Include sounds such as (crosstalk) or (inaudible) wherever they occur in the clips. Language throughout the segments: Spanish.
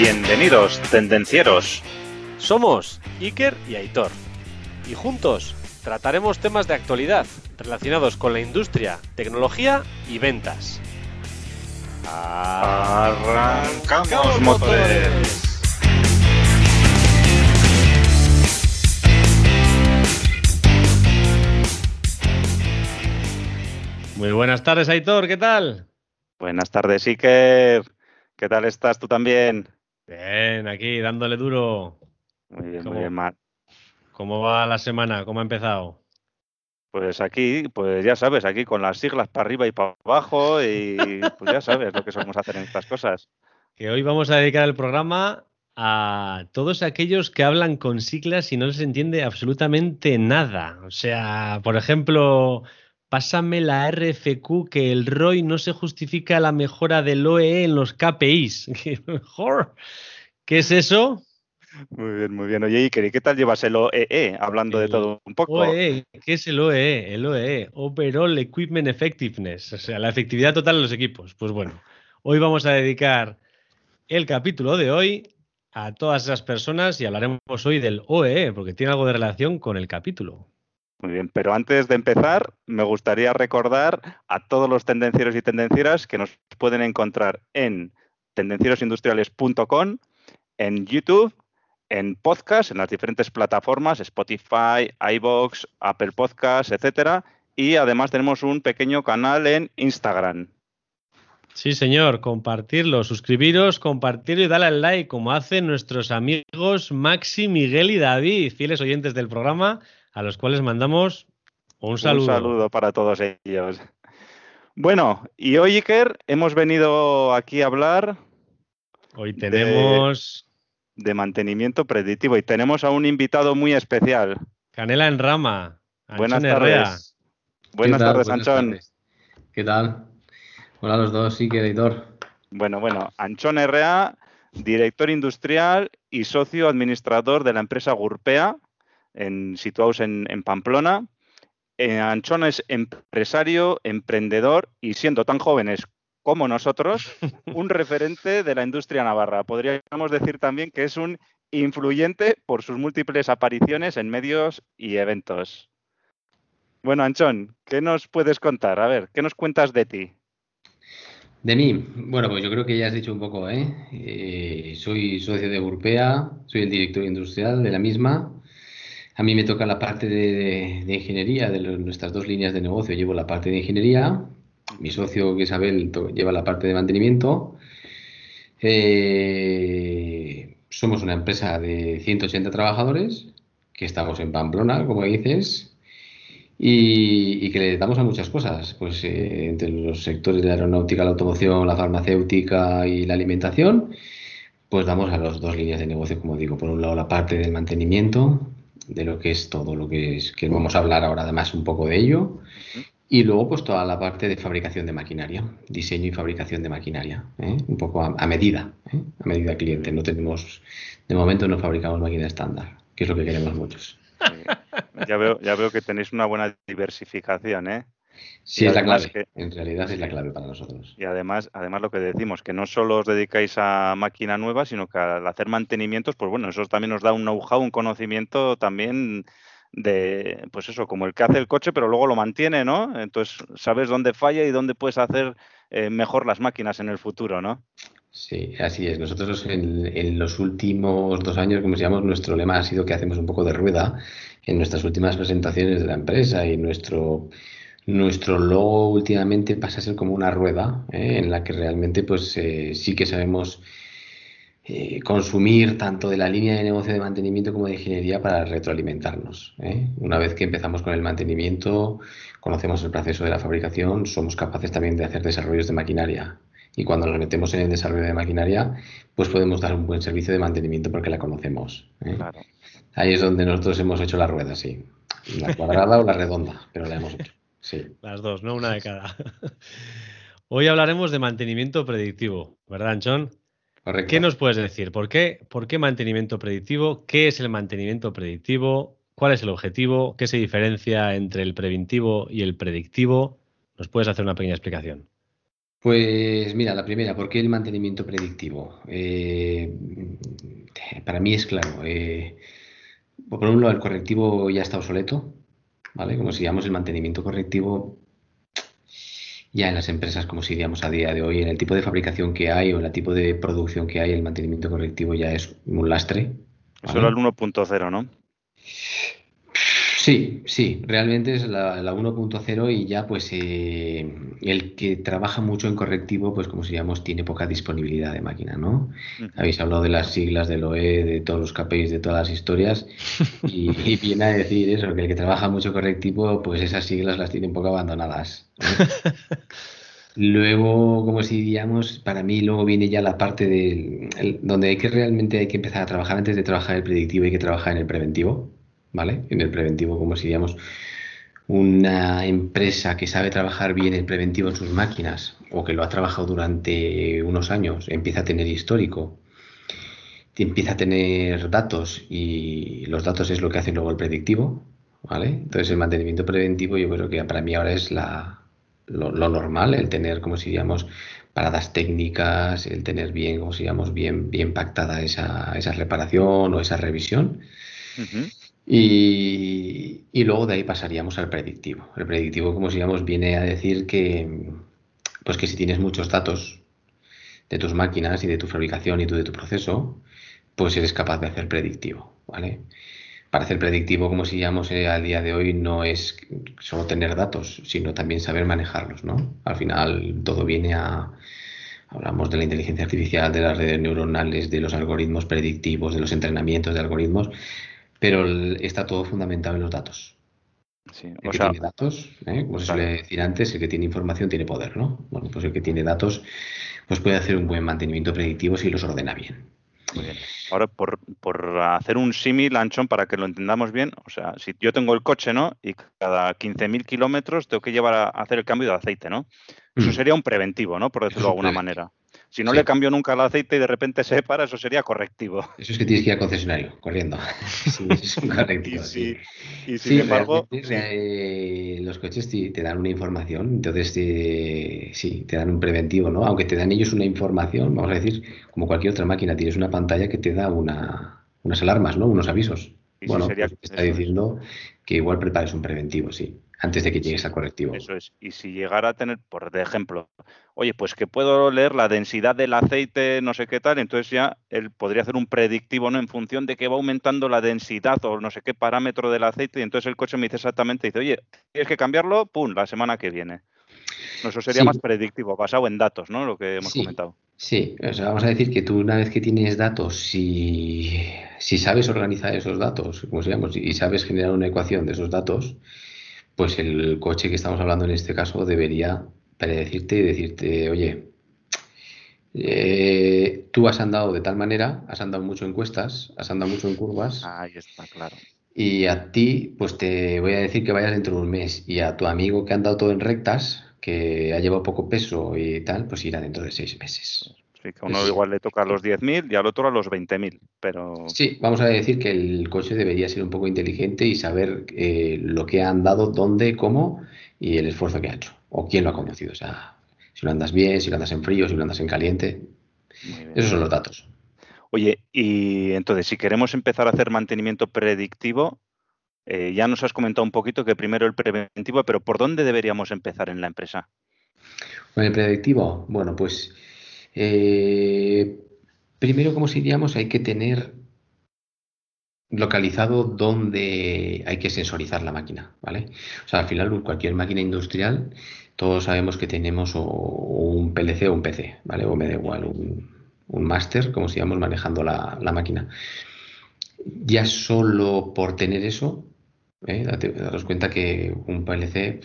Bienvenidos, tendencieros. Somos Iker y Aitor. Y juntos trataremos temas de actualidad relacionados con la industria, tecnología y ventas. Arrancamos motores. Muy buenas tardes, Aitor, ¿qué tal? Buenas tardes, Iker. ¿Qué tal estás tú también? Bien, aquí dándole duro. Muy bien, ¿Cómo? muy bien, Mar. ¿Cómo va la semana? ¿Cómo ha empezado? Pues aquí, pues ya sabes, aquí con las siglas para arriba y para abajo y (laughs) pues ya sabes lo que solemos hacer en estas cosas. Que hoy vamos a dedicar el programa a todos aquellos que hablan con siglas y no les entiende absolutamente nada. O sea, por ejemplo, pásame la RFQ que el ROI no se justifica la mejora del OEE en los KPIs. (laughs) ¿Qué mejor? ¿Qué es eso? Muy bien, muy bien. Oye, Iker, ¿y qué tal llevas el OEE? Hablando de todo un poco. OEE, ¿qué es el OEE? El OEE, Overall Equipment Effectiveness, o sea, la efectividad total de los equipos. Pues bueno, hoy vamos a dedicar el capítulo de hoy a todas esas personas y hablaremos hoy del OEE, porque tiene algo de relación con el capítulo. Muy bien, pero antes de empezar, me gustaría recordar a todos los tendencieros y tendencieras que nos pueden encontrar en tendencierosindustriales.com, en YouTube, en podcast, en las diferentes plataformas, Spotify, iBox, Apple Podcasts, etcétera, y además tenemos un pequeño canal en Instagram. Sí, señor, compartirlo, suscribiros, compartirlo y darle al like, como hacen nuestros amigos Maxi, Miguel y David, fieles oyentes del programa, a los cuales mandamos un saludo. Un saludo para todos ellos. Bueno, y hoy, Iker, hemos venido aquí a hablar Hoy tenemos de mantenimiento predictivo y tenemos a un invitado muy especial. Canela en rama. Buenas Herrea. tardes. Buenas tardes, Buenas Anchón. tardes. ¿Qué tal? Hola a los dos, sí, que editor. Bueno, bueno, Anchón Herrea, director industrial y socio administrador de la empresa Gurpea, en, situados en, en Pamplona. Eh, Anchón es empresario, emprendedor y siendo tan jóvenes como nosotros, (laughs) un referente de la industria navarra. Podríamos decir también que es un influyente por sus múltiples apariciones en medios y eventos. Bueno, Anchón, ¿qué nos puedes contar? A ver, ¿qué nos cuentas de ti? De mí, bueno, pues yo creo que ya has dicho un poco, ¿eh? Eh, soy socio de Urpea, soy el director industrial de la misma. A mí me toca la parte de, ingeniería de nuestras dos líneas de negocio. Llevo la parte de ingeniería, mi socio que es Abel lleva la parte de mantenimiento. Eh, somos una empresa de 180 trabajadores que estamos en Pamplona, como dices, y, y que le damos a muchas cosas, pues eh, entre los sectores de la aeronáutica, la automoción, la farmacéutica y la alimentación, pues damos a las dos líneas de negocio, como digo, por un lado la parte del mantenimiento, de lo que es todo lo que es, que vamos a hablar ahora además un poco de ello, y luego pues toda la parte de fabricación de maquinaria, diseño y fabricación de maquinaria, ¿eh? un poco a, a medida, ¿eh? a medida cliente. No tenemos, de momento no fabricamos máquina estándar, que es lo que queremos muchos. Ya, veo, ya veo que tenéis una buena diversificación, ¿eh? Sí, Y es la clave, en realidad es la clave para nosotros. Y además, además lo que decimos, que no solo os dedicáis a máquina nueva, sino que al hacer mantenimientos, pues bueno, eso también nos da un know-how, un conocimiento también de, pues eso, como el que hace el coche, pero luego lo mantiene, ¿no? Entonces, sabes dónde falla y dónde puedes hacer eh, mejor las máquinas en el futuro, ¿no? Sí, así es. Nosotros en, en los últimos dos años, como llama, nuestro lema ha sido que hacemos un poco de rueda en nuestras últimas presentaciones de la empresa y nuestro, nuestro logo últimamente pasa a ser como una rueda ¿eh? en la que realmente pues eh, sí que sabemos eh, consumir tanto de la línea de negocio de mantenimiento como de ingeniería para retroalimentarnos. ¿eh? Una vez que empezamos con el mantenimiento, conocemos el proceso de la fabricación, somos capaces también de hacer desarrollos de maquinaria. Y cuando nos metemos en el desarrollo de maquinaria, pues podemos dar un buen servicio de mantenimiento porque la conocemos. ¿eh? Claro. Ahí es donde nosotros hemos hecho la rueda, sí. La cuadrada o la redonda, pero la hemos hecho. Sí. Las dos, ¿no? Una de cada. (laughs) Hoy hablaremos de mantenimiento predictivo, ¿verdad, Anchón? Correcto. ¿Qué nos puedes decir? ¿Por qué? ¿Por qué mantenimiento predictivo? ¿Qué es el mantenimiento predictivo? ¿Cuál es el objetivo? ¿Qué se diferencia entre el preventivo y el predictivo? ¿Nos puedes hacer una pequeña explicación? Pues mira, la primera, ¿por qué el mantenimiento predictivo? Eh, para mí es claro. Eh, por un lado, el correctivo ya está obsoleto, ¿vale? Como si digamos el mantenimiento correctivo ya en las empresas, como si digamos a día de hoy, en el tipo de fabricación que hay o en el tipo de producción que hay, el mantenimiento correctivo ya es un lastre. Era el 1.0, ¿no? Sí, sí, realmente es la, 1.0 y ya pues eh, el que trabaja mucho en correctivo, pues como decíamos, tiene poca disponibilidad de máquina, ¿no? Habéis hablado de las siglas del OE, de todos los KPIs, de todas las historias y, viene a decir eso, que el que trabaja mucho correctivo, pues esas siglas las tiene un poco abandonadas. (laughs) Luego, como si diríamos, para mí luego viene ya la parte de donde hay que realmente hay que empezar a trabajar antes de trabajar el predictivo, hay que trabajar en el preventivo. ¿Vale? En el preventivo, como si digamos una empresa que sabe trabajar bien el preventivo en sus máquinas o que lo ha trabajado durante unos años, empieza a tener histórico, empieza a tener datos y los datos es lo que hace luego el predictivo, ¿vale? Entonces el mantenimiento preventivo yo creo que para mí ahora es la, lo, normal, el tener, como si digamos, paradas técnicas, el tener bien, como si digamos, bien, bien pactada esa, esa reparación o esa revisión. Y, luego de ahí pasaríamos al predictivo. El predictivo, como digamos, viene a decir que, pues que si tienes muchos datos de tus máquinas y de tu fabricación y de tu proceso, pues eres capaz de hacer predictivo, ¿vale? Para hacer predictivo, como si eh, al día de hoy, no es solo tener datos, sino también saber manejarlos, ¿no? Al final todo viene a, hablamos de la inteligencia artificial, de las redes neuronales, de los algoritmos predictivos, de los entrenamientos de algoritmos, pero está todo fundamentado en los datos. el que tiene datos, ¿eh? como se suele decir antes, el que tiene información tiene poder, ¿no? Bueno, pues el que tiene datos pues puede hacer un buen mantenimiento predictivo si los ordena bien. Muy bien. Ahora, por, hacer un símil, Anchón, para que lo entendamos bien, o sea, si yo tengo el coche, ¿no? Y cada 15.000 kilómetros tengo que llevar a hacer el cambio de aceite, ¿no? Eso mm. sería un preventivo, ¿no? Por decirlo de alguna manera. Si no le cambio nunca el aceite y de repente se para, eso sería correctivo. Eso es que tienes que ir al concesionario, corriendo. (laughs) sí, es un correctivo. sí, y sin embargo. Eh, los coches te, dan una información, entonces sí, te dan un preventivo, ¿no? Aunque te dan ellos una información, vamos a decir, como cualquier otra máquina, tienes una pantalla que te da una, unas alarmas, ¿no? Unos avisos. bueno, sería, pues está diciendo que igual prepares un preventivo, sí antes de que llegues al correctivo. Eso es. Y si llegara a tener, por ejemplo, oye, pues que puedo leer la densidad del aceite, no sé qué tal, entonces ya él podría hacer un predictivo, ¿no? En función de que va aumentando la densidad o no sé qué parámetro del aceite, y entonces el coche me dice exactamente, dice, oye, tienes que cambiarlo, pum, la semana que viene. Eso sería más predictivo, basado en datos, ¿no? Lo que hemos comentado. Sí, o sea, vamos a decir que tú una vez que tienes datos, si, si sabes organizar esos datos, como se llama, y sabes generar una ecuación de esos datos, pues el coche que estamos hablando en este caso debería predecirte y decirte, oye, eh, tú has andado de tal manera, has andado mucho en cuestas, has andado mucho en curvas. Ahí está, claro. Y a ti, pues te voy a decir que vayas dentro de un mes. Y a tu amigo que ha andado todo en rectas, que ha llevado poco peso y tal, pues irá dentro de seis meses. Sí, que a uno igual le toca a los 10.000 y al otro a los 20.000, pero... Sí, vamos a decir que el coche debería ser un poco inteligente y saber eh, lo que ha andado, dónde, cómo y el esfuerzo que ha hecho, o quién lo ha conducido. O sea, si lo andas bien, si lo andas en frío, si lo andas en caliente. Esos son los datos. Oye, y entonces, si queremos empezar a hacer mantenimiento predictivo, eh, ya nos has comentado un poquito que primero el preventivo, pero ¿por dónde deberíamos empezar en la empresa? Con el predictivo, bueno, pues eh, primero, como diríamos, hay que tener localizado dónde hay que sensorizar la máquina, ¿vale? O sea, al final cualquier máquina industrial, todos sabemos que tenemos un PLC o un PC, ¿vale? O me da igual, un, un máster, como si manejando la, máquina. Ya solo por tener eso, ¿eh? daros cuenta que un PLC,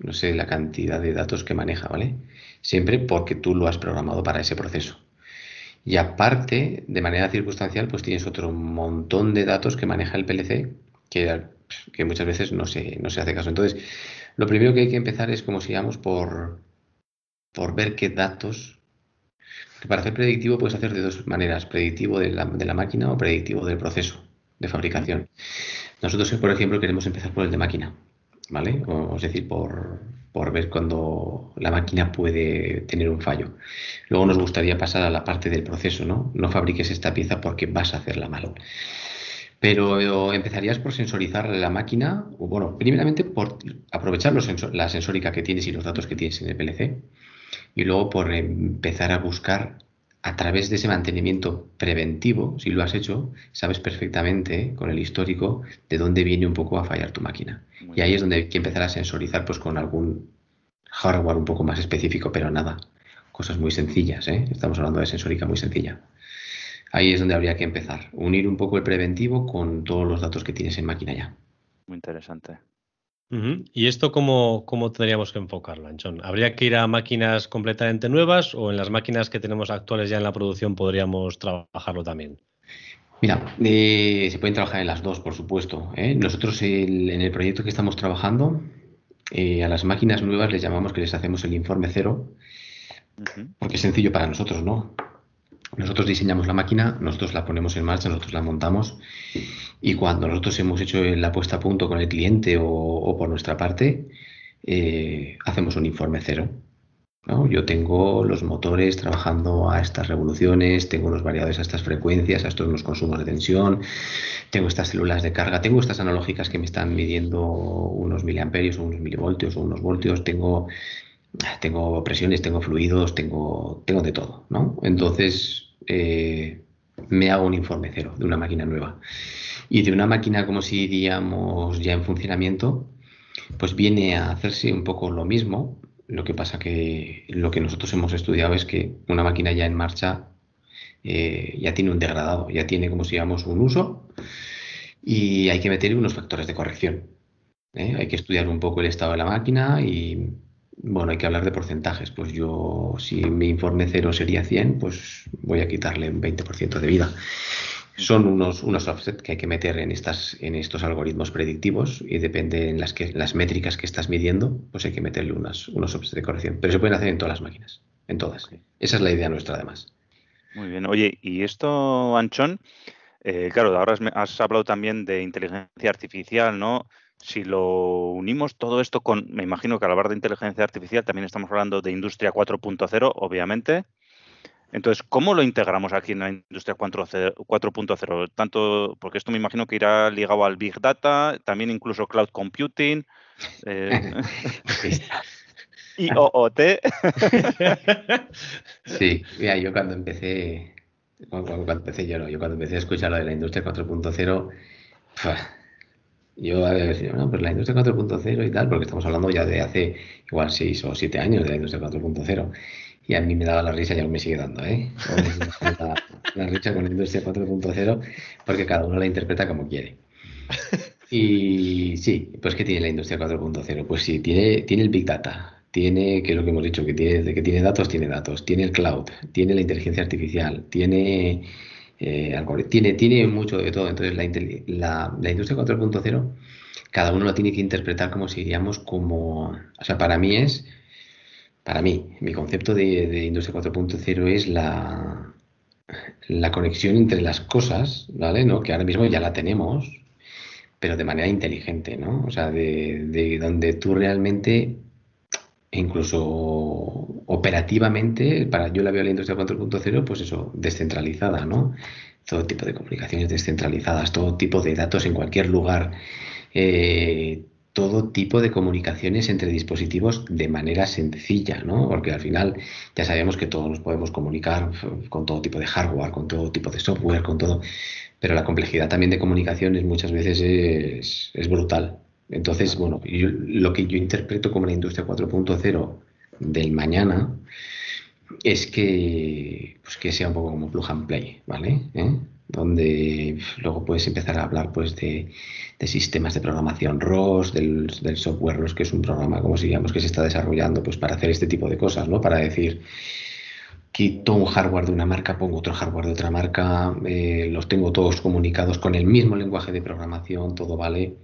no sé la cantidad de datos que maneja, ¿vale? Siempre porque tú lo has programado para ese proceso. Y aparte, de manera circunstancial, pues tienes otro montón de datos que maneja el PLC que, muchas veces no se, no se hace caso. Entonces, lo primero que hay que empezar es, como si digamos, por, por ver qué datos. para hacer predictivo puedes hacer de dos maneras, predictivo de la, de la máquina o predictivo del proceso de fabricación. Nosotros, por ejemplo, queremos empezar por el de máquina, ¿vale? O, es decir, por, por ver cuando la máquina puede tener un fallo. Luego nos gustaría pasar a la parte del proceso, ¿no? No fabriques esta pieza porque vas a hacerla mal. Pero empezarías por sensorizar la máquina, o bueno, primeramente por aprovechar la sensórica que tienes y los datos que tienes en el PLC, y luego por empezar a buscar a través de ese mantenimiento preventivo, si lo has hecho, sabes perfectamente con el histórico de dónde viene un poco a fallar tu máquina. y ahí es donde hay que empezar a sensorizar pues con algún hardware un poco más específico, pero nada, cosas muy sencillas, ¿eh? estamos hablando de sensórica muy sencilla. Ahí es donde habría que empezar, unir un poco el preventivo con todos los datos que tienes en máquina ya. Muy interesante. ¿Y esto cómo, cómo, tendríamos que enfocarlo, Anchón? ¿Habría que ir a máquinas completamente nuevas o en las máquinas que tenemos actuales ya en la producción podríamos trabajarlo también? Mira, eh, se pueden trabajar en las dos, por supuesto. ¿eh? Nosotros en el proyecto que estamos trabajando, eh, a las máquinas nuevas les llamamos que les hacemos el informe cero, porque es sencillo para nosotros, ¿no? Nosotros diseñamos la máquina, nosotros la ponemos en marcha, nosotros la montamos y cuando nosotros hemos hecho la puesta a punto con el cliente o, por nuestra parte, eh, hacemos un informe cero. Yo tengo los motores trabajando a estas revoluciones, tengo los variadores a estas frecuencias, a estos unos consumos de tensión, tengo estas células de carga, tengo estas analógicas que me están midiendo unos miliamperios unos milivoltios o unos voltios, tengo tengo presiones, tengo fluidos, tengo, tengo de todo, ¿no? Entonces, eh, me hago un informe cero de una máquina nueva. Y de una máquina, como si diríamos, ya en funcionamiento, pues viene a hacerse un poco lo mismo. Lo que pasa que lo que nosotros hemos estudiado es que una máquina ya en marcha eh, ya tiene un degradado, ya tiene, como si digamos, un uso y hay que meter unos factores de corrección. ¿eh? Hay que estudiar un poco el estado de la máquina y bueno, hay que hablar de porcentajes. Pues yo, si mi informe cero sería 100, pues voy a quitarle un 20% de vida. Son unos, unos offsets que hay que meter en, estas, en estos algoritmos predictivos y depende en las, que, las métricas que estás midiendo, pues hay que meterle unas, unos offsets de corrección. Pero se pueden hacer en todas las máquinas, en todas. Esa es la idea nuestra, además. Muy bien. Oye, y esto, Anchón, eh, claro, ahora has hablado también de inteligencia artificial, ¿no? si lo unimos todo esto con, me imagino que al hablar de inteligencia artificial también estamos hablando de industria 4.0, obviamente. Entonces, ¿cómo lo integramos aquí en la industria 4.0? Tanto, porque esto me imagino que irá ligado al Big Data, también incluso Cloud Computing, eh, (laughs) y (laughs) OOT. (laughs) sí, mira, yo cuando empecé, cuando, empecé yo, no, yo cuando empecé a escuchar lo de la industria 4.0, yo había decir, no, pues la industria 4.0 y tal, porque estamos hablando ya de hace igual 6 o 7 años de la industria 4.0. Y a mí me daba la risa y aún me sigue dando, ¿eh? La, (laughs) la, risa con la industria 4.0 porque cada uno la interpreta como quiere. (laughs) Y sí, pues ¿qué tiene la industria 4.0? Pues sí, tiene, tiene el Big Data, tiene, que es lo que hemos dicho, que tiene, que tiene datos, tiene datos, tiene el cloud, tiene la inteligencia artificial, tiene eh, tiene, tiene mucho de todo. Entonces, la, la, industria 4.0, cada uno lo tiene que interpretar como si diríamos como. O sea, para mí es. Para mí, mi concepto de, industria 4.0 es la, la conexión entre las cosas, ¿vale? ¿No? Que ahora mismo ya la tenemos, pero de manera inteligente, ¿no? O sea, de, de donde tú realmente incluso operativamente, para yo la veo la industria 4.0, pues eso, descentralizada, ¿no? Todo tipo de comunicaciones descentralizadas, todo tipo de datos en cualquier lugar, eh, todo tipo de comunicaciones entre dispositivos de manera sencilla, ¿no? Porque al final ya sabemos que todos nos podemos comunicar con todo tipo de hardware, con todo tipo de software, con todo, pero la complejidad también de comunicaciones muchas veces es, es brutal. Entonces, bueno, lo que yo interpreto como la industria 4.0 del mañana es que, pues que sea un poco como plug and play, ¿vale? ¿Eh? Donde luego puedes empezar a hablar pues de, sistemas de programación ROS, del, software ROS, que es un programa, como si digamos, que se está desarrollando pues para hacer este tipo de cosas, ¿no? Para decir, quito un hardware de una marca, pongo otro hardware de otra marca, eh, los tengo todos comunicados con el mismo lenguaje de programación, todo vale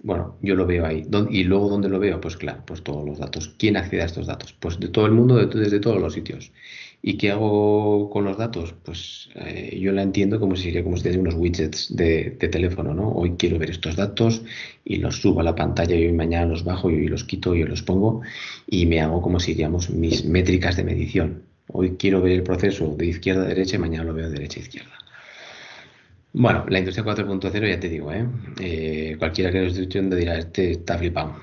bueno, yo lo veo ahí. ¿Y luego dónde lo veo? Pues claro, pues todos los datos. ¿Quién accede a estos datos? Pues de todo el mundo, desde todos los sitios. ¿Y qué hago con los datos? Pues eh, yo la entiendo como si sería como si unos widgets de, teléfono, ¿no? Hoy quiero ver estos datos y los subo a la pantalla y hoy mañana los bajo y los quito y los pongo y me hago como si diríamos mis métricas de medición. Hoy quiero ver el proceso de izquierda a derecha y mañana lo veo de derecha a izquierda. Bueno, la industria 4.0 ya te digo, ¿eh? ¿eh? cualquiera que lo esté escuchando dirá, este está flipado.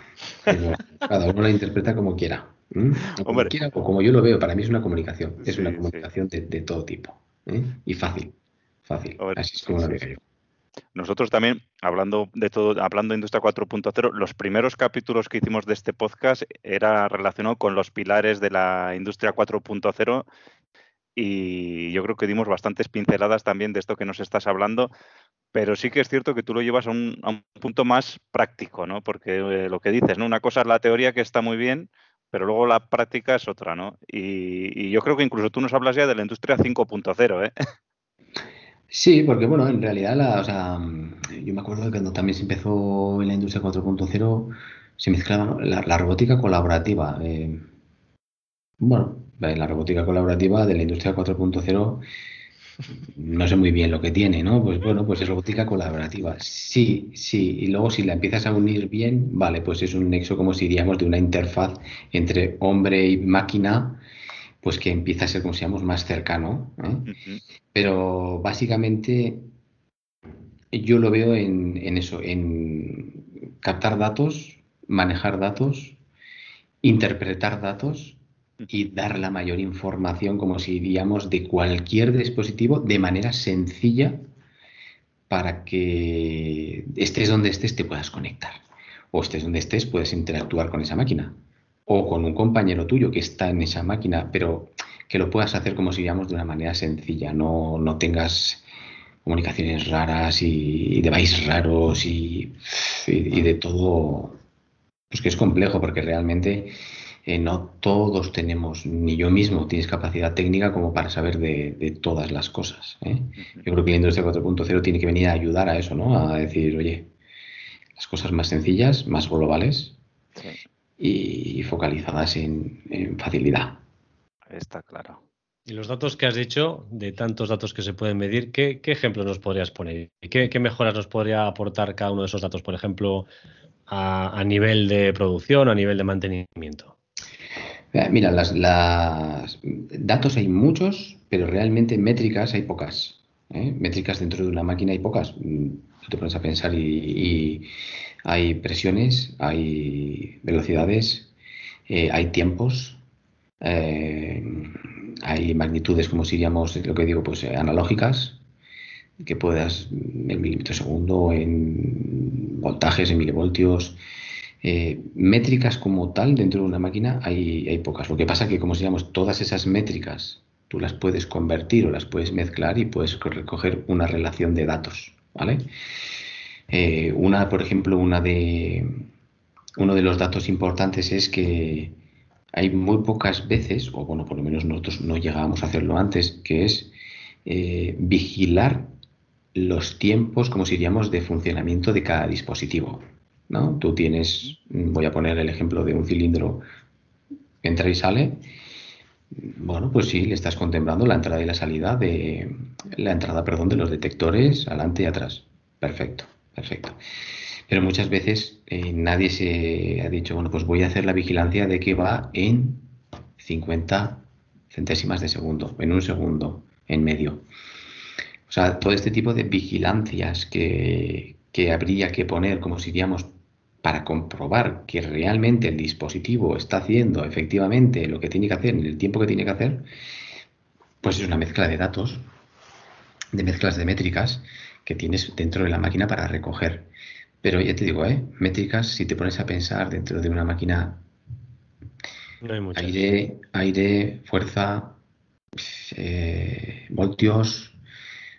(laughs) cada uno la interpreta como quiera. O como, yo lo veo, para mí es una comunicación. Es una comunicación de, todo tipo. ¿eh? Y fácil. Fácil. Así es como lo veo yo. Nosotros también, hablando de todo, hablando de Industria 4.0, los primeros capítulos que hicimos de este podcast era relacionado con los pilares de la Industria 4.0 y yo creo que dimos bastantes pinceladas también de esto que nos estás hablando, pero sí que es cierto que tú lo llevas a un, punto más práctico, ¿no? Porque eh, lo que dices, ¿no? Una cosa es la teoría que está muy bien, pero luego la práctica es otra, ¿no? Y, yo creo que incluso tú nos hablas ya de la industria 5.0, ¿eh? Sí, porque bueno, en realidad, la, o sea, yo me acuerdo que cuando también se empezó en la industria 4.0, se mezclaba la, robótica colaborativa. Eh, bueno, la robótica colaborativa de la industria 4.0 no sé muy bien lo que tiene, ¿no? Pues bueno, pues es robótica colaborativa. Sí, sí. Y luego si la empiezas a unir bien, vale, pues es un nexo como si diríamos de una interfaz entre hombre y máquina, pues que empieza a ser, como si digamos, más cercano. ¿eh? Pero básicamente yo lo veo en, en eso, en captar datos, manejar datos, interpretar datos y dar la mayor información, como si diríamos, de cualquier dispositivo de manera sencilla para que estés donde estés te puedas conectar. O estés donde estés puedes interactuar con esa máquina. O con un compañero tuyo que está en esa máquina, pero que lo puedas hacer como si diríamos de una manera sencilla. No, no tengas comunicaciones raras y, de devices raros y, y, y de todo. Pues que es complejo porque realmente eh, no todos tenemos, ni yo mismo tienes capacidad técnica como para saber de, todas las cosas. ¿eh? Yo creo que la industria 4.0 tiene que venir a ayudar a eso, ¿no? A decir, oye, las cosas más sencillas, más globales y focalizadas en, facilidad. Está claro. Y los datos que has dicho, de tantos datos que se pueden medir, ¿qué, ejemplos nos podrías poner? ¿Qué, ¿Qué, mejoras nos podría aportar cada uno de esos datos, por ejemplo, a, a nivel de producción, a nivel de mantenimiento? Eh, mira, las, datos hay muchos, pero realmente métricas hay pocas. ¿eh? Métricas dentro de una máquina hay pocas. Mm, tú te pones a pensar y, hay presiones, hay velocidades, eh, hay tiempos, hay magnitudes, como diríamos, lo que digo, pues analógicas, que puedas en milímetros segundo, en voltajes, en milivoltios, eh, métricas como tal dentro de una máquina hay, pocas. Lo que pasa que, como digamos, todas esas métricas tú las puedes convertir o las puedes mezclar y puedes recoger una relación de datos, ¿vale? Eh, una, por ejemplo, una de, uno de los datos importantes es que hay muy pocas veces, o bueno, por lo menos nosotros no llegábamos a hacerlo antes, que es eh, vigilar los tiempos, como diríamos, de funcionamiento de cada dispositivo. ¿No? Tú tienes, voy a poner el ejemplo de un cilindro entra y sale. Bueno, pues sí, le estás contemplando la entrada y la salida de la entrada, perdón, de los detectores adelante y atrás. Perfecto, perfecto. Pero muchas veces eh, nadie se ha dicho, bueno, pues voy a hacer la vigilancia de que va en 50 centésimas de segundo, en un segundo, en medio. O sea, todo este tipo de vigilancias que, que habría que poner, como si diríamos, para comprobar que realmente el dispositivo está haciendo efectivamente lo que tiene que hacer en el tiempo que tiene que hacer, pues es una mezcla de datos, de mezclas de métricas que tienes dentro de la máquina para recoger. Pero ya te digo, ¿eh? métricas, si te pones a pensar dentro de una máquina, aire, aire, fuerza, eh, voltios,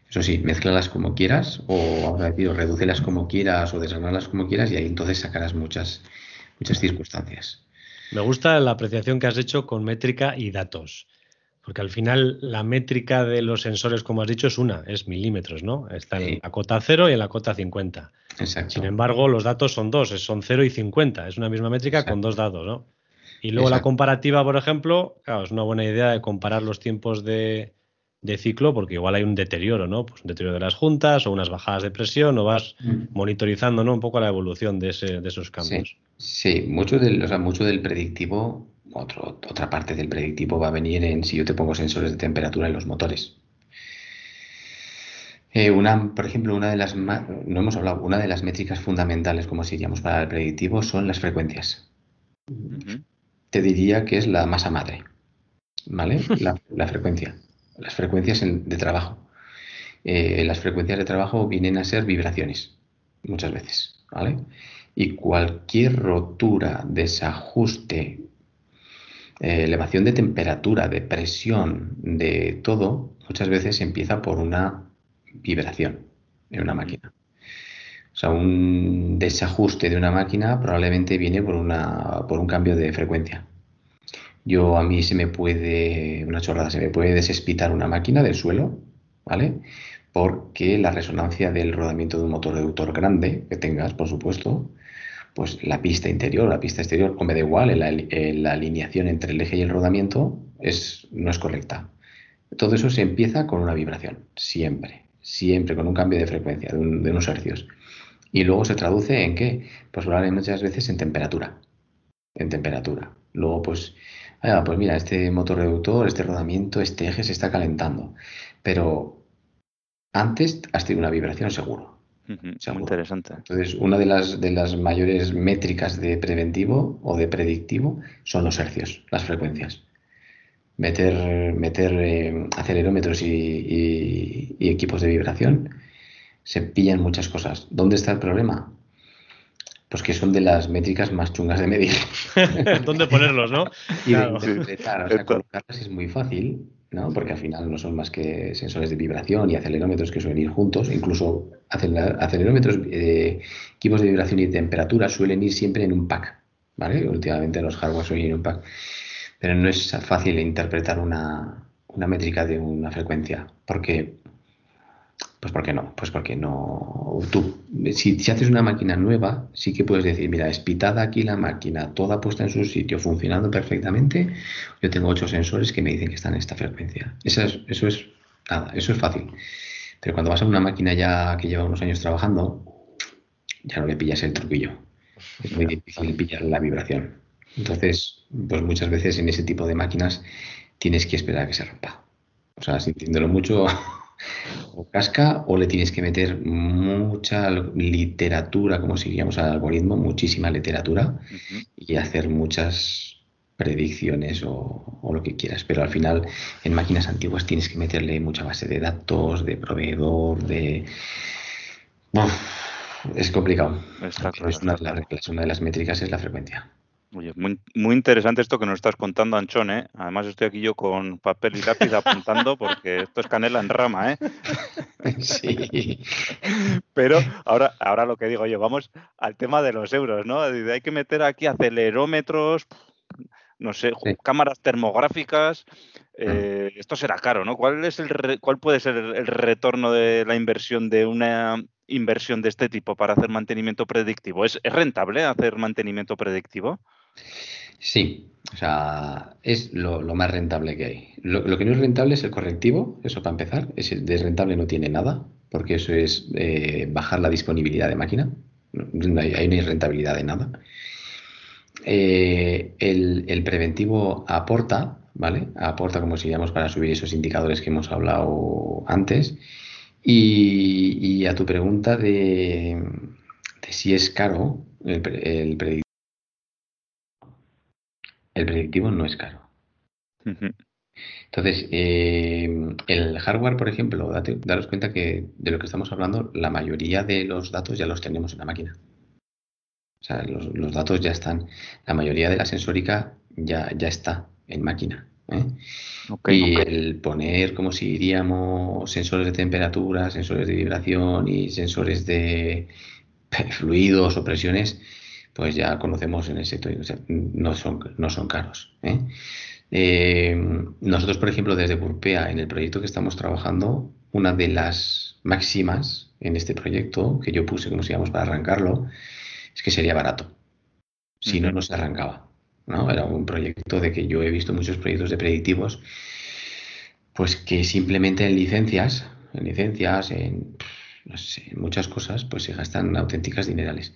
eso sí, mezclalas como quieras o ahora decir, redúcelas como quieras o desgranarlas como quieras y ahí entonces sacarás muchas, muchas circunstancias. Me gusta la apreciación que has hecho con métrica y datos, porque al final la métrica de los sensores, como has dicho, es una, es milímetros, ¿no? Está en la cota 0 y en la cota 50. Exacto. Sin embargo, los datos son dos, son 0 y 50. Es una misma métrica con dos datos, ¿no? Y luego la comparativa, por ejemplo, claro, es una buena idea de comparar los tiempos de, ciclo porque igual hay un deterioro, ¿no? Pues un deterioro de las juntas o unas bajadas de presión o vas mm. monitorizando, ¿no? Un poco la evolución de, esos cambios. Sí, mucho, del, o sea, mucho del predictivo, otra parte del predictivo va a venir en si yo te pongo sensores de temperatura en los motores. Eh, una, por ejemplo, una de las no hemos hablado, una de las métricas fundamentales, como diríamos, para el predictivo son las frecuencias. Te diría que es la masa madre, ¿vale? (laughs) La, frecuencia, las frecuencias de trabajo. Eh, las frecuencias de trabajo vienen a ser vibraciones, muchas veces, ¿vale? Y cualquier rotura, desajuste, eh, elevación de temperatura, de presión, de todo, muchas veces empieza por una vibración en una máquina. O sea, un desajuste de una máquina probablemente viene por, una, por un cambio de frecuencia. Yo a mí se me puede, una chorrada, se me puede desespitar una máquina del suelo, ¿vale? Porque la resonancia del rodamiento de un motor reductor grande que tengas, por supuesto, pues la pista interior, la pista exterior, como da igual, la, alineación entre el eje y el rodamiento es, no es correcta. Todo eso se empieza con una vibración, siempre siempre con un cambio de frecuencia, de, unos hercios. Y luego se traduce en qué? Pues probablemente muchas veces en temperatura. En temperatura. Luego, pues, ah, pues mira, este motor reductor, este rodamiento, este eje se está calentando. Pero antes has tenido una vibración seguro. Muy interesante. Entonces, una de las, de las mayores métricas de preventivo o de predictivo son los hercios, las frecuencias meter, meter eh, acelerómetros y, equipos de vibración, se pillan muchas cosas. ¿Dónde está el problema? Pues que son de las métricas más chungas de medir. (laughs) ¿Dónde ponerlos, no? Y de interpretar, o sea, colocarlas es muy fácil, ¿no? Porque al final no son más que sensores de vibración y acelerómetros que suelen ir juntos. Incluso acelerómetros, eh, equipos de vibración y temperatura suelen ir siempre en un pack, ¿vale? Últimamente los hardware suelen ir en un pack pero no es fácil interpretar una, métrica de una frecuencia, porque pues porque no, pues porque no. Tú, si, si, haces una máquina nueva, sí que puedes decir, mira, espitada aquí la máquina, toda puesta en su sitio, funcionando perfectamente. Yo tengo ocho sensores que me dicen que están en esta frecuencia. Eso es, eso es nada, eso es fácil. Pero cuando vas a una máquina ya que lleva unos años trabajando, ya no le pillas el truquillo. Es muy difícil pillar la vibración. Entonces, pues muchas veces en ese tipo de máquinas tienes que esperar a que se rompa. O sea, sintiéndolo mucho, (laughs) o casca, o le tienes que meter mucha literatura, como si al algoritmo, muchísima literatura, y hacer muchas predicciones o, lo que quieras. Pero al final, en máquinas antiguas tienes que meterle mucha base de datos, de proveedor, de. es complicado. es una de las reglas, una de las métricas es la frecuencia. Oye, muy, muy, interesante esto que nos estás contando, Anchón, ¿eh? Además estoy aquí yo con papel y lápiz apuntando porque esto es canela en rama, ¿eh? (laughs) Sí. Pero ahora, ahora lo que digo yo, vamos al tema de los euros, ¿no? Hay que meter aquí acelerómetros, no sé, cámaras termográficas. Eh, esto será caro, ¿no? ¿Cuál, es el ¿Cuál puede ser el retorno de la inversión de una inversión de este tipo para hacer mantenimiento predictivo? ¿Es, rentable hacer mantenimiento predictivo? Sí, o sea, es lo, más rentable que hay. Lo, que no es rentable es el correctivo, eso para empezar. Es, de rentable no tiene nada, porque eso es eh, bajar la disponibilidad de máquina. ahí no hay rentabilidad de nada. Eh, el, preventivo aporta, ¿vale? Aporta, como si llamamos, para subir esos indicadores que hemos hablado antes. Y, a tu pregunta de, si es caro, el, predictivo, el predictivo no es caro. Entonces, eh, el hardware, por ejemplo, daros cuenta que de lo que estamos hablando, la mayoría de los datos ya los tenemos en la máquina. O sea, los, datos ya están, la mayoría de la sensórica ya, ya está en máquina. ¿eh? y el poner, como si diríamos, sensores de temperatura, sensores de vibración y sensores de (laughs) fluidos o presiones, pues ya conocemos en el sector, no, son, no son caros. ¿eh? Eh, nosotros, por ejemplo, desde Burpea, en el proyecto que estamos trabajando, una de las máximas en este proyecto que yo puse, como si digamos, para arrancarlo, es que sería barato. Si no, no se arrancaba. ¿no? Era un proyecto de que yo he visto muchos proyectos de predictivos, pues que simplemente en licencias, en licencias, en, no sé, en muchas cosas, pues se gastan auténticas dinerales.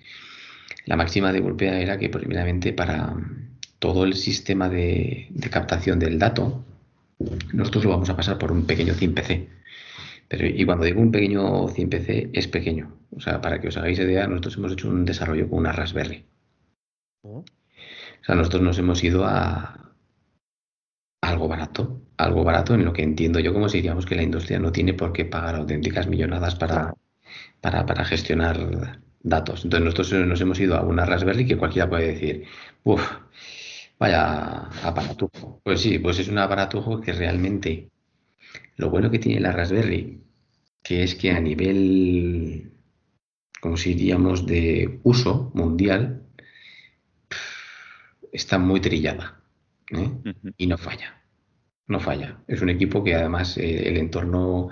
La máxima de Golpea era que, primeramente, para todo el sistema de, captación del dato, nosotros lo vamos a pasar por un pequeño CIMPC. Pero, y cuando digo un pequeño CIMPC, es pequeño. O sea, para que os hagáis idea, nosotros hemos hecho un desarrollo con una Raspberry. O sea, nosotros nos hemos ido a algo barato, algo barato en lo que entiendo yo como si diríamos que la industria no tiene por qué pagar auténticas millonadas para, para, para gestionar datos. Entonces nosotros nos hemos ido a una Raspberry que cualquiera puede decir, uff, vaya aparatujo. Pues sí, pues es un aparatujo que realmente lo bueno que tiene la Raspberry, que es que a nivel, como si diríamos, de uso mundial, está muy trillada ¿eh? y no falla. No falla. Es un equipo que además eh, el entorno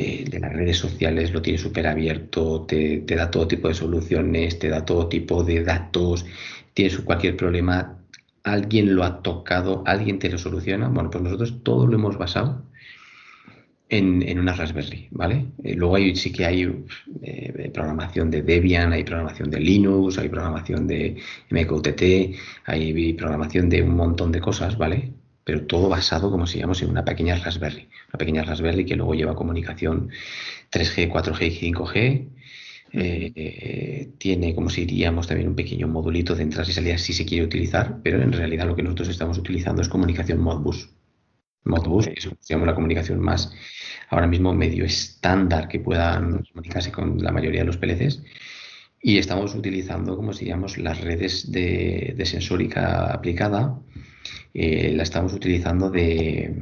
eh, de las redes sociales lo tiene súper abierto, te, da todo tipo de soluciones, te da todo tipo de datos, tienes cualquier problema, alguien lo ha tocado, alguien te lo soluciona. Bueno, pues nosotros todo lo hemos basado en, una Raspberry, ¿vale? Eh, luego sí que hay eh, programación de Debian, hay programación de Linux, hay programación de MQTT, hay programación de un montón de cosas, ¿vale? Pero todo basado, como si llamamos, en una pequeña Raspberry. Una pequeña Raspberry que luego lleva comunicación 3G, 4G y 5G. Eh, tiene, como si diríamos, también un pequeño modulito de entradas y salidas si se quiere utilizar, pero en realidad lo que nosotros estamos utilizando es comunicación Modbus. Modbus, que es la comunicación más ahora mismo medio estándar que puedan comunicarse con la mayoría de los PLCs. Y estamos utilizando, como diríamos, las redes de, sensórica aplicada. Eh, la estamos utilizando de.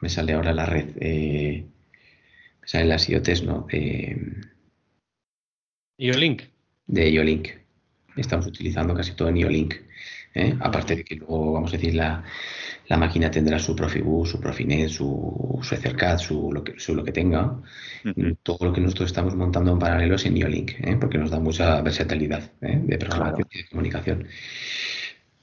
Me sale ahora la red. Eh, me salen las IoTs, ¿no? De, IOLink. De IOLink. Estamos utilizando casi todo en IOLink. ¿eh? Aparte de que luego, vamos a decir, la, la máquina tendrá su Profibus, su Profinet, su, su Ethercad, su lo, que, su lo que tenga. Todo lo que nosotros estamos montando en paralelo es en Neolink, ¿eh? porque nos da mucha versatilidad ¿eh? de programación y de comunicación.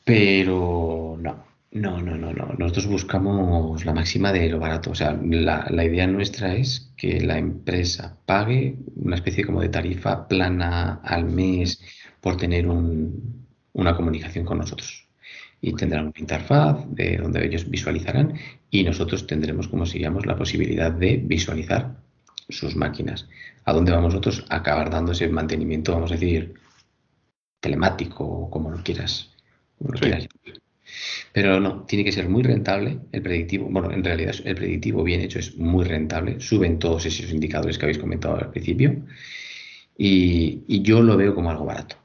Pero no, no, no, no, no. Nosotros buscamos la máxima de lo barato. O sea, la, la, idea nuestra es que la empresa pague una especie como de tarifa plana al mes por tener un, una comunicación con nosotros y tendrán una interfaz de donde ellos visualizarán y nosotros tendremos, como diríamos, la posibilidad de visualizar sus máquinas. ¿A dónde vamos nosotros? A acabar dando ese mantenimiento, vamos a decir, telemático o como lo quieras. Pero no, tiene que ser muy rentable el predictivo. Bueno, en realidad el predictivo bien hecho es muy rentable. Suben todos esos indicadores que habéis comentado al principio. y yo lo veo como algo barato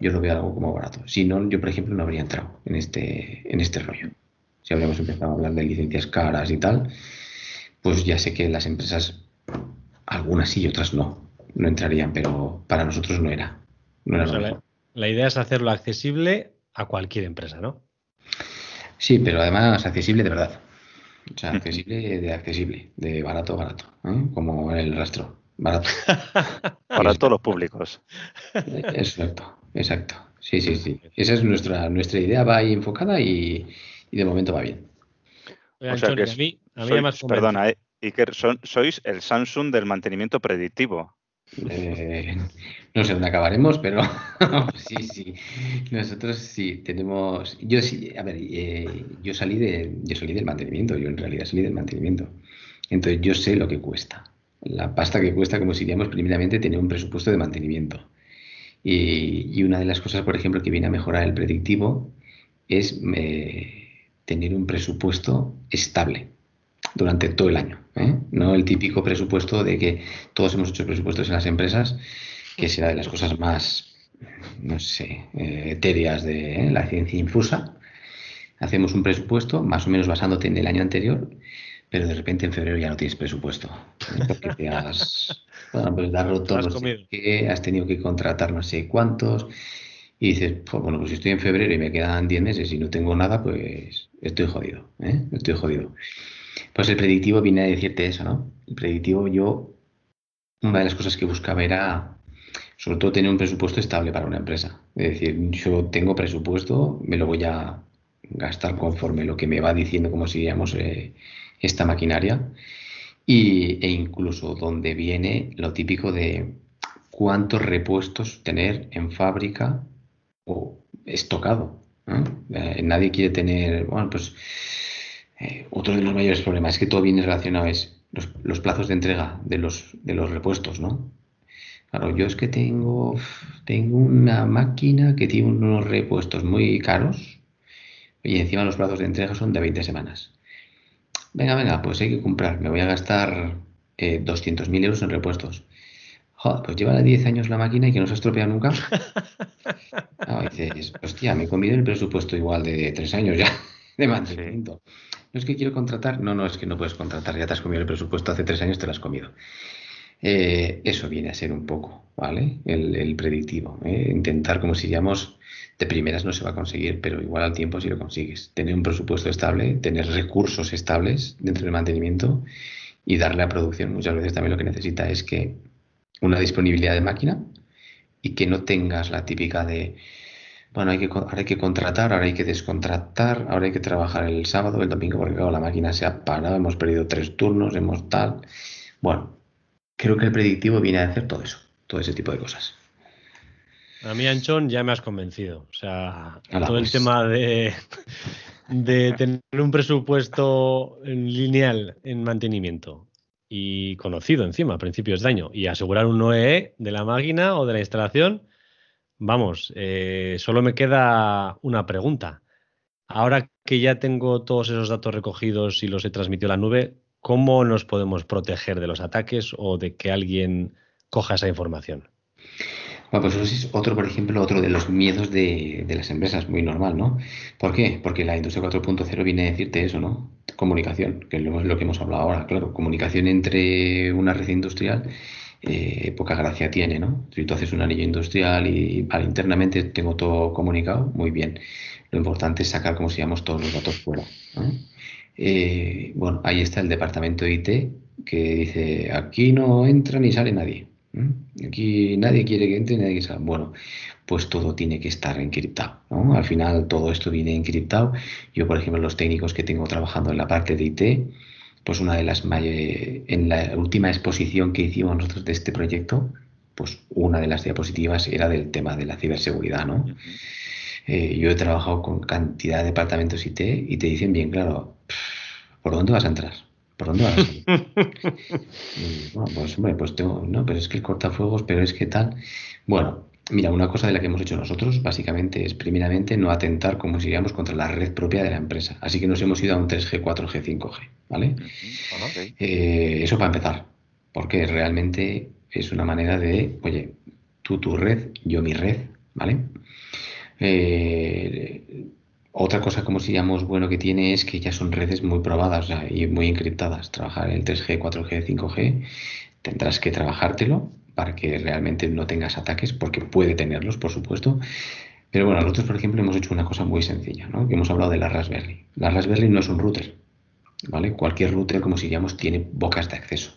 yo lo veo algo como barato. Si no, yo, por ejemplo, no habría entrado en este, en este rollo. Si habríamos empezado a hablar de licencias caras y tal, pues ya sé que las empresas, algunas sí y otras no, no entrarían, pero para nosotros no era. la, idea es hacerlo accesible a cualquier empresa, ¿no? Sí, pero además accesible de verdad. O sea, accesible de accesible, de barato, barato, ¿eh? como el rastro. Barato. (laughs) Para todos los públicos. Exacto. Exacto. Sí, sí, sí. Esa es nuestra, nuestra idea, va ahí enfocada y, de momento va bien. o sea que a mí, a mí perdona, eh, Iker, sois el Samsung del mantenimiento predictivo. Eh, no sé dónde acabaremos, pero (laughs) sí, sí. Nosotros sí tenemos. Yo sí, a ver, eh, yo salí de, yo salí del mantenimiento, yo en realidad salí del mantenimiento. Entonces yo sé lo que cuesta. La pasta que cuesta, como si diríamos primeramente, tener un presupuesto de mantenimiento. Y, una de las cosas, por ejemplo, que viene a mejorar el predictivo es eh, tener un presupuesto estable durante todo el año. ¿eh? No el típico presupuesto de que todos hemos hecho presupuestos en las empresas, que será de las cosas más, no sé, eh, etéreas de la ciencia infusa. Hacemos un presupuesto más o menos basándote en el año anterior, pero de repente en febrero ya no tienes presupuesto. Porque te has (laughs) bueno, pues has roto no sé qué, has tenido que contratar no sé cuántos. Y dices, pues bueno, pues si estoy en febrero y me quedan 10 meses y no tengo nada, pues estoy jodido, ¿eh? Estoy jodido. Pues el predictivo viene a decirte eso, ¿no? El predictivo yo una de las cosas que buscaba era sobre todo tener un presupuesto estable para una empresa. Es decir, yo tengo presupuesto, me lo voy a gastar conforme lo que me va diciendo, como si digamos, eh, esta maquinaria. Y, e incluso donde viene lo típico de cuántos repuestos tener en fábrica o estocado. Eh, nadie quiere tener, bueno, pues eh, otro de los mayores problemas es que todo viene relacionado es los, los, plazos de entrega de los, de los repuestos, ¿no? Claro, yo es que tengo, tengo una máquina que tiene unos repuestos muy caros y encima los plazos de entrega son de 20 semanas. Venga, venga, pues hay que comprar, me voy a gastar eh, 200.000 euros en repuestos. Joder, pues lleva 10 años la máquina y que no se estropea nunca. No, (laughs) dices, hostia, me he comido el presupuesto igual de 3 años ya de mantenimiento. No es que quiero contratar, no, no, es que no puedes contratar, ya te has comido el presupuesto hace 3 años, te lo has comido. Eh, eso viene a ser un poco, ¿vale? El, predictivo. ¿eh? Intentar, como si llamamos, de primeras no se va a conseguir, pero igual al tiempo sí lo consigues. Tener un presupuesto estable, tener recursos estables dentro del mantenimiento y darle a producción. Muchas veces también lo que necesita es que una disponibilidad de máquina y que no tengas la típica de, bueno, hay que, ahora hay que contratar, ahora hay que descontratar, ahora hay que trabajar el sábado, el domingo, porque la máquina se ha parado, hemos perdido tres turnos, hemos tal. Bueno, creo que el predictivo viene a hacer todo eso, todo ese tipo de cosas. A mí, Anchón, ya me has convencido. O sea, todo el tema de, de tener un presupuesto lineal en mantenimiento y conocido encima a principios de año y asegurar un OEE de la máquina o de la instalación, vamos, eh, solo me queda una pregunta. Ahora que ya tengo todos esos datos recogidos y los he transmitido a la nube, ¿cómo nos podemos proteger de los ataques o de que alguien coja esa información? Bueno, pues eso es otro, por ejemplo, otro de los miedos de, las empresas, muy normal, ¿no? ¿Por qué? Porque la industria 4.0 viene a decirte eso, ¿no? Comunicación, que es lo, que hemos hablado ahora, claro. Comunicación entre una red industrial, eh, poca gracia tiene, ¿no? Si tú haces un anillo industrial y internamente tengo todo comunicado, muy bien. Lo importante es sacar, como si llamamos, todos los datos fuera. Eh, bueno, ahí está el departamento de IT que dice, aquí no entra ni sale nadie. Aquí nadie quiere que entre, nadie que salga. Bueno, pues todo tiene que estar encriptado. Al final todo esto viene encriptado. Yo, por ejemplo, los técnicos que tengo trabajando en la parte de IT, pues una de las en la última exposición que hicimos nosotros de este proyecto, pues una de las diapositivas era del tema de la ciberseguridad, ¿no? Eh, yo he trabajado con cantidad de departamentos IT y te dicen bien claro, ¿por dónde vas a entrar? ¿Por dónde vas? (laughs) bueno, pues hombre, pues tengo, no, pero es que el cortafuegos, pero es que tal. Bueno, mira, una cosa de la que hemos hecho nosotros básicamente es primeramente no atentar, como si digamos, contra la red propia de la empresa. Así que nos hemos ido a un 3G, 4G, 5G, ¿vale? Eh, eso para empezar, porque realmente es una manera de, oye, tú tu red, yo mi red, ¿vale? Eh, otra cosa, como si llamamos, bueno que tiene es que ya son redes muy probadas y muy encriptadas. Trabajar en el 3G, 4G, 5G, tendrás que trabajártelo para que realmente no tengas ataques, porque puede tenerlos, por supuesto. Pero bueno, nosotros, por ejemplo, hemos hecho una cosa muy sencilla, ¿no? Hemos hablado de la Raspberry. La Raspberry no es un router, ¿vale? Cualquier router, como si llamamos, tiene bocas de acceso.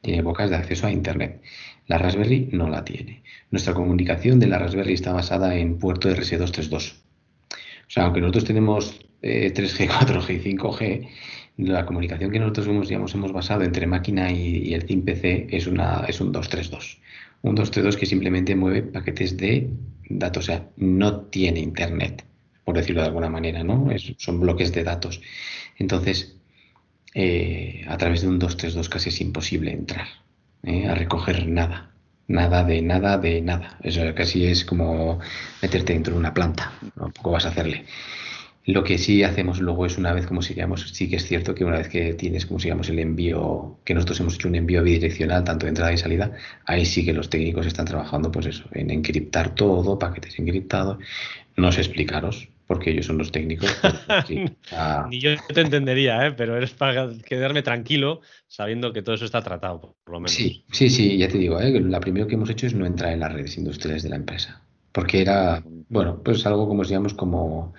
Tiene bocas de acceso a Internet. La Raspberry no la tiene. Nuestra comunicación de la Raspberry está basada en puerto RS232. O sea, aunque nosotros tenemos 3G, 4G y 5G, la comunicación que nosotros hemos, digamos, hemos basado entre máquina y, el CIM PC es, una, es un 232. Un 232 que simplemente mueve paquetes de datos, o sea, no tiene internet, por decirlo de alguna manera, ¿no? son bloques de datos. Entonces, eh, a través de un 232 casi es imposible entrar ¿eh? a recoger nada nada de nada de nada. Eso casi es como meterte dentro de una planta, ¿no? poco vas a hacerle. Lo que sí hacemos luego es una vez, como si digamos, sí que es cierto que una vez que tienes, como si digamos, el envío, que nosotros hemos hecho un envío bidireccional, tanto de entrada y salida, ahí sí que los técnicos están trabajando, pues eso, en encriptar todo, paquetes encriptados. No sé explicaros, porque ellos son los técnicos. (laughs) Ni yo te entendería, ¿eh? pero es para quedarme tranquilo sabiendo que todo eso está tratado, por lo menos. Sí, sí, sí, ya te digo, ¿eh? la primero que hemos hecho es no entrar en las redes industriales de la empresa, porque era, bueno, pues algo como, digamos, como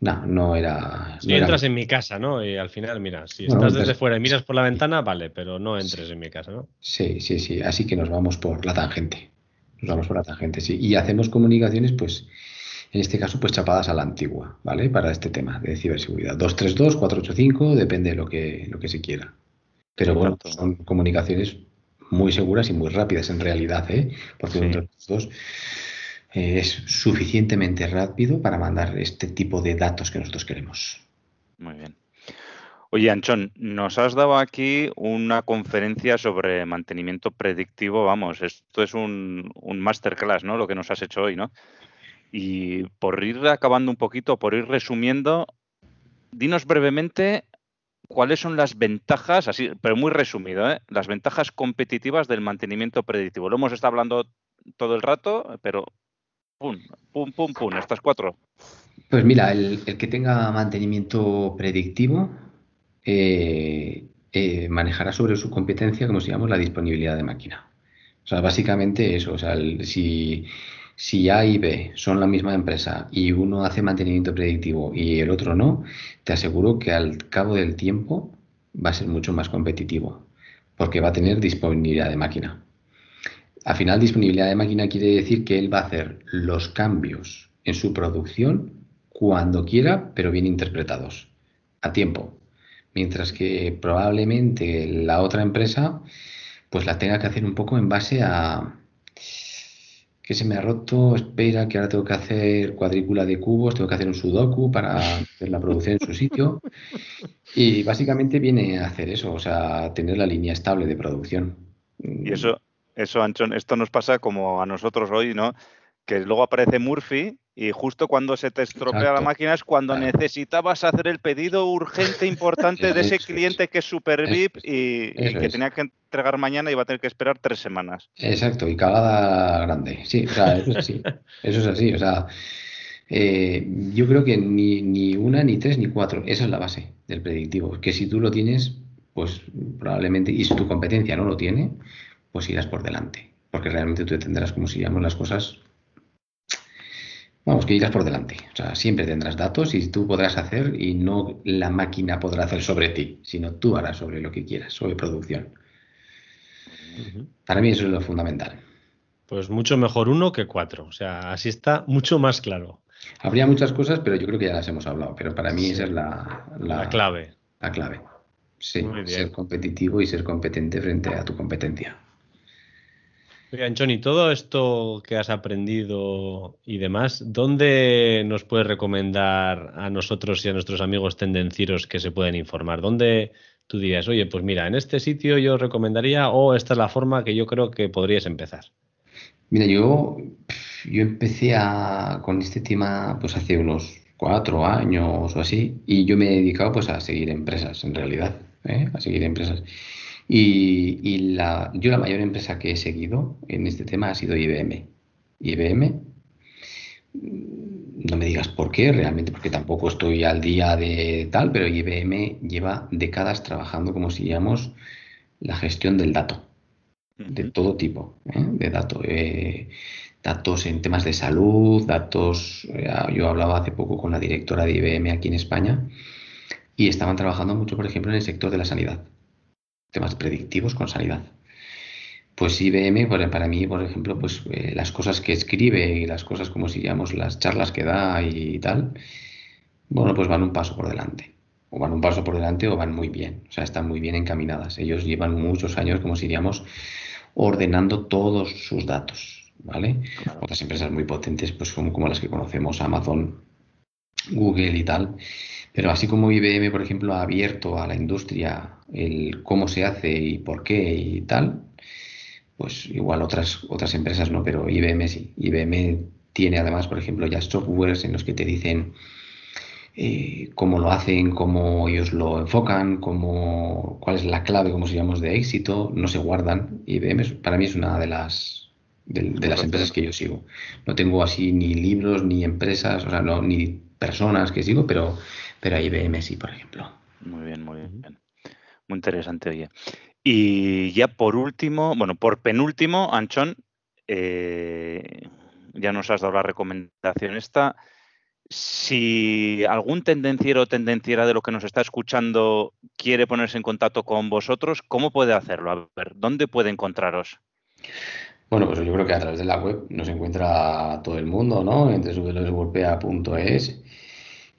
no, no era. Si entras en mi casa, ¿no? Y al final, mira, si estás desde fuera y miras por la ventana, vale, pero no entres en mi casa, ¿no? Sí, sí, sí. Así que nos vamos por la tangente. Nos vamos por la tangente, sí. Y hacemos comunicaciones, pues, en este caso, pues chapadas a la antigua, ¿vale? Para este tema de ciberseguridad. 232, 485, depende de lo que, lo que se quiera. Pero bueno, son comunicaciones muy seguras y muy rápidas en realidad, ¿eh? Porque sí. Eh, es suficientemente rápido para mandar este tipo de datos que nosotros queremos. Muy bien. Oye, Anchón, nos has dado aquí una conferencia sobre mantenimiento predictivo. Vamos, esto es un, un masterclass, ¿no? Lo que nos has hecho hoy, ¿no? Y por ir acabando un poquito, por ir resumiendo, dinos brevemente cuáles son las ventajas, así, pero muy resumido, ¿eh? las ventajas competitivas del mantenimiento predictivo. Lo hemos estado hablando todo el rato, pero pum, pum, pum, pum, estas cuatro. Pues mira, el, que tenga mantenimiento predictivo eh, eh, manejará sobre su competencia, como se llama, la disponibilidad de máquina. O sea, básicamente eso, o sea, si, si A y B son la misma empresa y uno hace mantenimiento predictivo y el otro no, te aseguro que al cabo del tiempo va a ser mucho más competitivo, porque va a tener disponibilidad de máquina. Al final, disponibilidad de máquina quiere decir que él va a hacer los cambios en su producción cuando quiera, pero bien interpretados, a tiempo. Mientras que probablemente la otra empresa pues la tenga que hacer un poco en base a que se me ha roto, espera que ahora tengo que hacer cuadrícula de cubos, tengo que hacer un sudoku para hacer la producción en su sitio. Y básicamente viene a hacer eso, o sea, tener la línea estable de producción. Y eso, eso, Anchón, esto nos pasa como a nosotros hoy, ¿no? Que luego aparece Murphy y justo cuando se te estropea la máquina es cuando necesitabas hacer el pedido urgente, importante de ese cliente que es super VIP y, que tenía que entregar mañana y va a tener que esperar tres semanas. Exacto, y cagada grande. Sí, o sea, eso es así. (laughs) eso es así. O sea, eh, yo creo que ni, ni una, ni tres, ni cuatro. Esa es la base del predictivo. Que si tú lo tienes, pues probablemente, y si tu competencia no lo tiene, pues irás por delante. Porque realmente tú tendrás, como si llamamos las cosas, vamos, que irás por delante. O sea, siempre tendrás datos y tú podrás hacer y no la máquina podrá hacer sobre ti, sino tú harás sobre lo que quieras, sobre producción. Para mí eso es lo fundamental. Pues mucho mejor uno que cuatro. O sea, así está mucho más claro. Habría muchas cosas, pero yo creo que ya las hemos hablado. Pero para mí esa es la, la, clave. La clave. Sí, ser competitivo y ser competente frente a tu competencia. Oigan, Johnny, todo esto que has aprendido y demás, ¿dónde nos puedes recomendar a nosotros y a nuestros amigos tendencieros que se pueden informar? ¿Dónde tú dirías, oye, pues mira, en este sitio yo recomendaría o esta es la forma que yo creo que podrías empezar? Mira, yo, yo empecé a, con este tema pues hace unos cuatro años o así y yo me he dedicado pues a seguir empresas en realidad, ¿eh? a seguir empresas. Y, la, yo la mayor empresa que he seguido en este tema ha sido IBM. IBM, no me digas por qué, realmente porque tampoco estoy al día de tal, pero IBM lleva décadas trabajando, como si llamamos, la gestión del dato, de todo tipo ¿eh? de datos. Eh, datos en temas de salud, datos, eh, yo hablaba hace poco con la directora de IBM aquí en España y estaban trabajando mucho, por ejemplo, en el sector de la sanidad temas predictivos con sanidad. Pues IBM, para mí, por ejemplo, pues eh, las cosas que escribe y las cosas como si llamamos las charlas que da y tal, bueno, pues van un paso por delante. O van un paso por delante o van muy bien. O sea, están muy bien encaminadas. Ellos llevan muchos años, como si diríamos, ordenando todos sus datos. ¿Vale? Otras empresas muy potentes, pues como, como las que conocemos, Amazon, Google y tal, pero así como IBM, por ejemplo, ha abierto a la industria el cómo se hace y por qué y tal, pues igual otras, otras empresas no, pero IBM sí. IBM tiene además, por ejemplo, ya softwares en los que te dicen eh, cómo lo hacen, cómo ellos lo enfocan, cómo, cuál es la clave, como se llama, de éxito, no se guardan. IBM para mí es una de las, de, las empresas que yo sigo. No tengo así ni libros, ni empresas, o sea, no, ni personas que sigo, pero, pero IBM sí, por ejemplo. Muy bien, muy bien. Muy interesante, oye. Y ya por último, bueno, por penúltimo, Anchón, eh, ya nos has dado la recomendación esta. Si algún tendenciero o tendenciera de lo que nos está escuchando quiere ponerse en contacto con vosotros, ¿cómo puede hacerlo? A ver, ¿dónde puede encontraros? Bueno, pues yo creo que a través de la web nos encuentra todo el mundo, ¿no? En www.golpea.es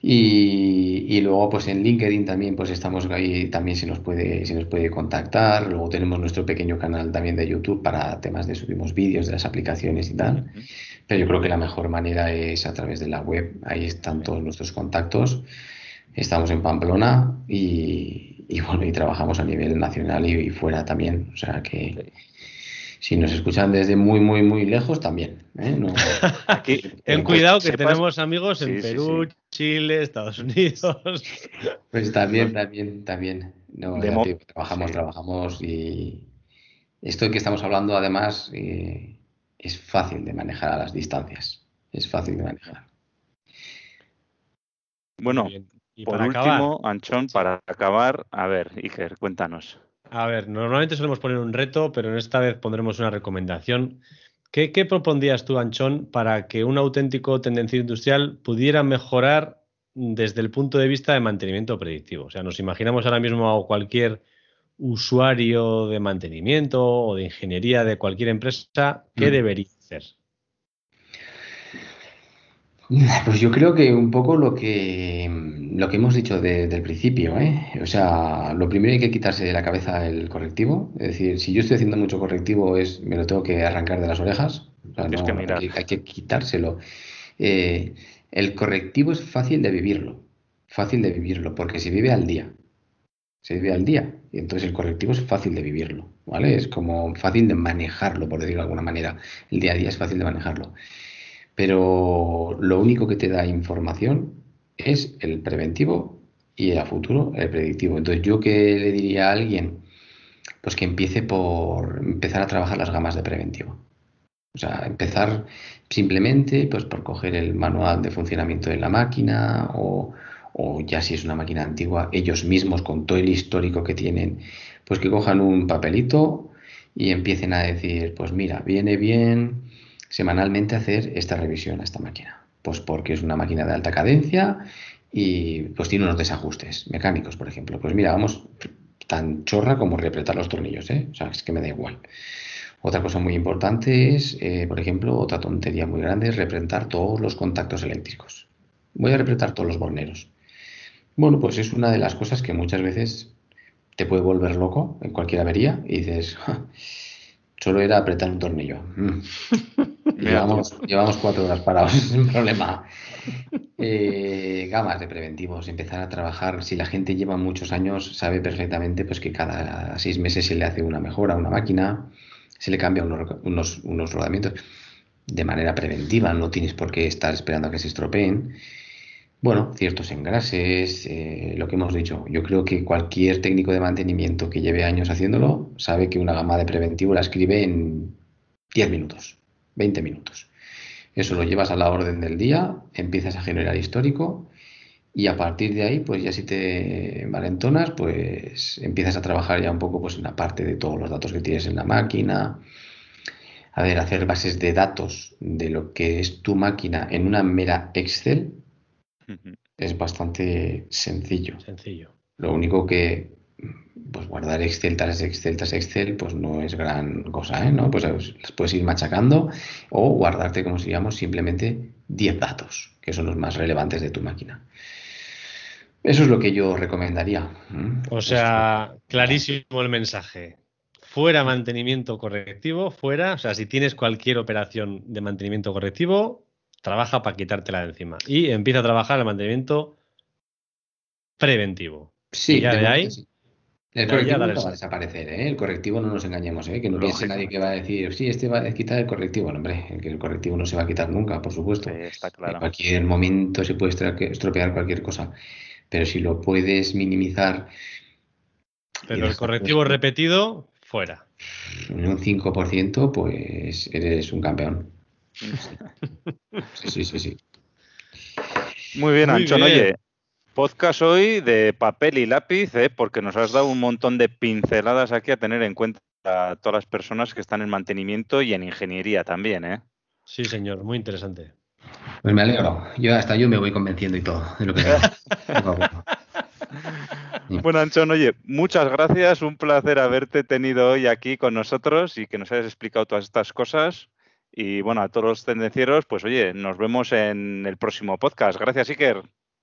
y, y, luego, pues en LinkedIn también, pues estamos ahí, también se nos puede, se nos puede contactar. Luego tenemos nuestro pequeño canal también de YouTube para temas de subimos vídeos de las aplicaciones y tal. Pero yo creo que la mejor manera es a través de la web. Ahí están todos nuestros contactos. Estamos en Pamplona y, y bueno, y trabajamos a nivel nacional y, fuera también. O sea que si nos escuchan desde muy, muy, muy lejos, también. ¿eh? (laughs) Aquí, Ten cuidado que tenemos amigos en Perú, Chile, Estados Unidos. (laughs) Pues también, también, también. No, trabajamos, trabajamos y esto que estamos hablando, además, eh, es fácil de manejar a las distancias. Es fácil de manejar. Bueno, por último, Anchón, para acabar, a ver, Iker, cuéntanos. A ver, normalmente solemos poner un reto, pero en esta vez pondremos una recomendación. ¿Qué, qué propondrías tú, Anchón, para que un auténtico tendencia industrial pudiera mejorar desde el punto de vista de mantenimiento predictivo? O sea, nos imaginamos ahora mismo a cualquier usuario de mantenimiento o de ingeniería de cualquier empresa, ¿qué mm. debería hacer? (laughs) Pues yo creo que un poco lo que, lo que hemos dicho desde el principio, ¿eh? O sea, lo primero hay que quitarse de la cabeza el correctivo. Es decir, si yo estoy haciendo mucho correctivo, es me lo tengo que arrancar de las orejas. hay, que quitárselo. Eh, el correctivo es fácil de vivirlo. Fácil de vivirlo, porque se vive al día. Se vive al día. Y entonces el correctivo es fácil de vivirlo. ¿Vale? Es como fácil de manejarlo, por decirlo de alguna manera. El día a día es fácil de manejarlo pero lo único que te da información es el preventivo y a futuro el predictivo. Entonces, yo que le diría a alguien, pues que empiece por empezar a trabajar las gamas de preventivo. O sea, empezar simplemente pues por coger el manual de funcionamiento de la máquina o, o ya si es una máquina antigua, ellos mismos con todo el histórico que tienen, pues que cojan un papelito y empiecen a decir, pues mira, viene bien semanalmente hacer esta revisión a esta máquina. Pues porque es una máquina de alta cadencia y pues tiene unos desajustes mecánicos, por ejemplo. Pues mira, vamos tan chorra como reapretar los tornillos, ¿eh? O sea, es que me da igual. Otra cosa muy importante es, eh, por ejemplo, otra tontería muy grande es todos los contactos eléctricos. Voy a representar todos los borneros. Bueno, pues es una de las cosas que muchas veces te puede volver loco en cualquier avería y dices, solo era apretar un tornillo. Mm. (laughs) llevamos, cuatro horas parados, (laughs) sin problema. Eh, gamas de preventivos, empezar a trabajar. Si la gente lleva muchos años, sabe perfectamente pues, que cada seis meses se le hace una mejora a una máquina, se le cambia unos, unos rodamientos de manera preventiva, no tienes por qué estar esperando a que se estropeen. Bueno, ciertos engrases, eh, lo que hemos dicho. Yo creo que cualquier técnico de mantenimiento que lleve años haciéndolo sabe que una gama de preventivo la escribe en 10 minutos, 20 minutos. Eso lo llevas a la orden del día, empiezas a generar histórico y a partir de ahí, pues ya si te valentonas, pues empiezas a trabajar ya un poco pues en la parte de todos los datos que tienes en la máquina. A ver, hacer bases de datos de lo que es tu máquina en una mera Excel, es bastante sencillo. Sencillo. Lo único que pues guardar Excel tras Excel tras Excel, pues no es gran cosa, ¿eh? ¿no? Pues las puedes ir machacando o guardarte, como si llamo, simplemente 10 datos, que son los más relevantes de tu máquina. Eso es lo que yo recomendaría. O sea, clarísimo el mensaje. Fuera mantenimiento correctivo, fuera, o sea, si tienes cualquier operación de mantenimiento correctivo, trabaja para quitártela de encima. Y empieza a trabajar el mantenimiento preventivo. Sí, ya de ahí. El correctivo no va a desaparecer, ¿eh? El correctivo no nos engañemos, ¿eh? Que no piense nadie que va a decir, sí, este va a quitar el correctivo. No, hombre, el correctivo no se va a quitar nunca, por supuesto. está claro. En cualquier momento se puede estropear cualquier cosa. Pero si lo puedes minimizar. Pero el correctivo repetido, fuera. En un 5%, pues eres un campeón. Sí, sí, sí, Muy bien, Anchón. Oye, podcast hoy de papel y lápiz, ¿eh? porque nos has dado un montón de pinceladas aquí a tener en cuenta a todas las personas que están en mantenimiento y en ingeniería también. ¿eh? Sí, señor, muy interesante. Pues me alegro. Yo hasta yo me voy convenciendo y todo de lo que (laughs) Bueno, Anchón, oye, muchas gracias. Un placer haberte tenido hoy aquí con nosotros y que nos hayas explicado todas estas cosas. Y bueno, a todos los tendencieros, pues oye, nos vemos en el próximo podcast. Gracias, Iker.